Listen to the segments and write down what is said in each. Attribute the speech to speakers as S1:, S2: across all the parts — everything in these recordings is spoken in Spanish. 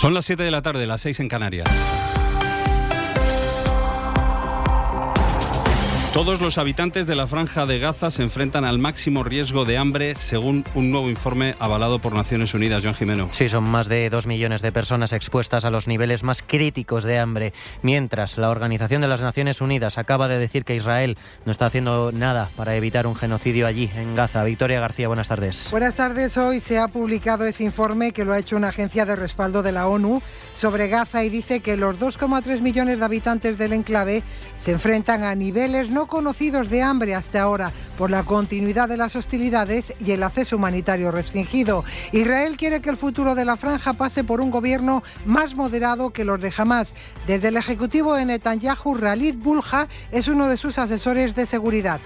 S1: Son las 7 de la tarde, las 6 en Canarias. Todos los habitantes de la franja de Gaza se enfrentan al máximo riesgo de hambre, según un nuevo informe avalado por Naciones Unidas. John Jimeno.
S2: Sí, son más de dos millones de personas expuestas a los niveles más críticos de hambre. Mientras la Organización de las Naciones Unidas acaba de decir que Israel no está haciendo nada para evitar un genocidio allí, en Gaza. Victoria García, buenas tardes.
S3: Buenas tardes. Hoy se ha publicado ese informe que lo ha hecho una agencia de respaldo de la ONU sobre Gaza y dice que los 2,3 millones de habitantes del enclave se enfrentan a niveles no conocidos de hambre hasta ahora por la continuidad de las hostilidades y el acceso humanitario restringido. Israel quiere que el futuro de la franja pase por un gobierno más moderado que los de Hamas. Desde el ejecutivo de Netanyahu, Ralid Bulja es uno de sus asesores de seguridad.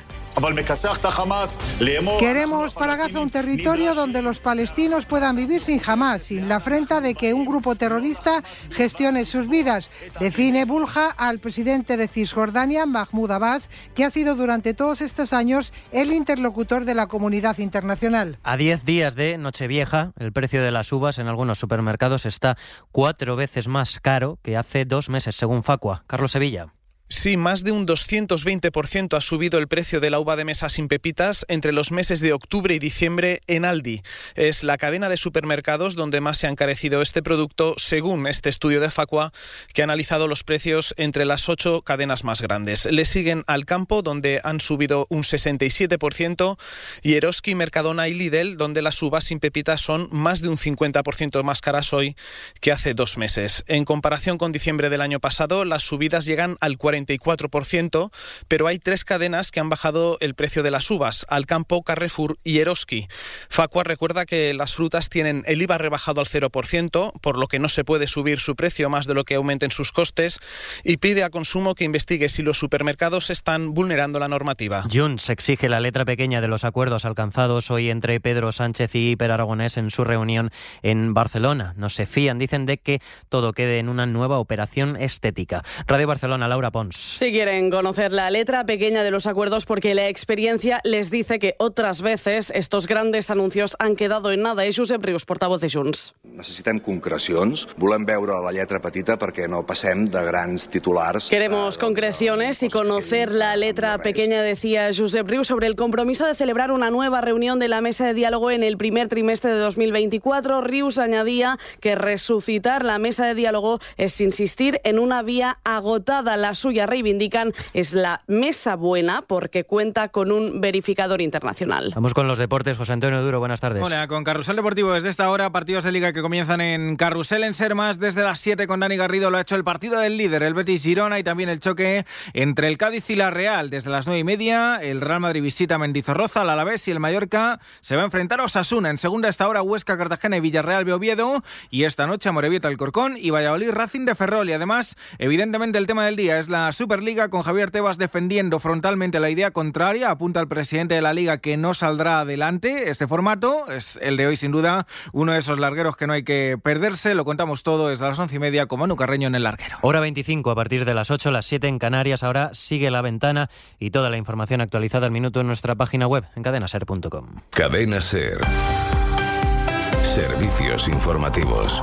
S3: Queremos para Gaza un territorio donde los palestinos puedan vivir sin jamás, sin la afrenta de que un grupo terrorista gestione sus vidas. Define Bulja al presidente de Cisjordania, Mahmoud Abbas, que ha sido durante todos estos años el interlocutor de la comunidad internacional.
S2: A 10 días de Nochevieja, el precio de las uvas en algunos supermercados está cuatro veces más caro que hace dos meses, según Facua. Carlos Sevilla.
S4: Sí, más de un 220% ha subido el precio de la uva de mesa sin pepitas entre los meses de octubre y diciembre en Aldi. Es la cadena de supermercados donde más se ha encarecido este producto, según este estudio de Facua, que ha analizado los precios entre las ocho cadenas más grandes. Le siguen al campo, donde han subido un 67%, y Eroski, Mercadona y Lidl, donde las uvas sin pepitas son más de un 50% más caras hoy que hace dos meses. En comparación con diciembre del año pasado, las subidas llegan al 40 44%, pero hay tres cadenas que han bajado el precio de las uvas, Alcampo, Carrefour y Eroski. Facua recuerda que las frutas tienen el IVA rebajado al 0%, por lo que no se puede subir su precio más de lo que aumenten sus costes, y pide a Consumo que investigue si los supermercados están vulnerando la normativa.
S2: Junts exige la letra pequeña de los acuerdos alcanzados hoy entre Pedro Sánchez y Hiper Aragonés en su reunión en Barcelona. No se fían, dicen de que todo quede en una nueva operación estética. Radio Barcelona, Laura Pons.
S5: Si quieren conocer la letra pequeña de los acuerdos, porque la experiencia les dice que otras veces estos grandes anuncios han quedado en nada. Es Josep Rius, portavoz de Junts.
S6: Necessitem concrecions. Volem veure la lletra petita perquè no passem de grans titulars.
S5: Queremos concreciones y conocer la letra pequeña, decía Josep Rius, sobre el compromiso de celebrar una nueva reunión de la mesa de diálogo en el primer trimestre de 2024. Rius añadía que resucitar la mesa de diálogo es insistir en una vía agotada, la suya reivindican es la mesa buena porque cuenta con un verificador internacional.
S2: Vamos con los deportes. José Antonio Duro, buenas tardes.
S7: Hola, con Carrusel Deportivo desde esta hora, partidos de liga que comienzan en Carrusel en Sermas desde las 7 con Dani Garrido. Lo ha hecho el partido del líder, el Betis Girona, y también el choque entre el Cádiz y la Real desde las 9 y media. El Real Madrid visita Mendizorroza, el Alavés y el Mallorca se va a enfrentar a Osasuna. En segunda esta hora Huesca, Cartagena y Villarreal Oviedo. Y esta noche a Morevieta, el Corcón y Valladolid Racing de Ferrol. Y además, evidentemente, el tema del día es la Superliga con Javier Tebas defendiendo frontalmente la idea contraria. Apunta al presidente de la liga que no saldrá adelante este formato. Es el de hoy, sin duda, uno de esos largueros que no hay que perderse. Lo contamos todo desde las once y media con Manu Carreño en el larguero.
S2: Hora 25 a partir de las 8, las 7 en Canarias. Ahora sigue la ventana y toda la información actualizada al minuto en nuestra página web en cadenaser.com.
S8: Cadena Ser. Servicios informativos.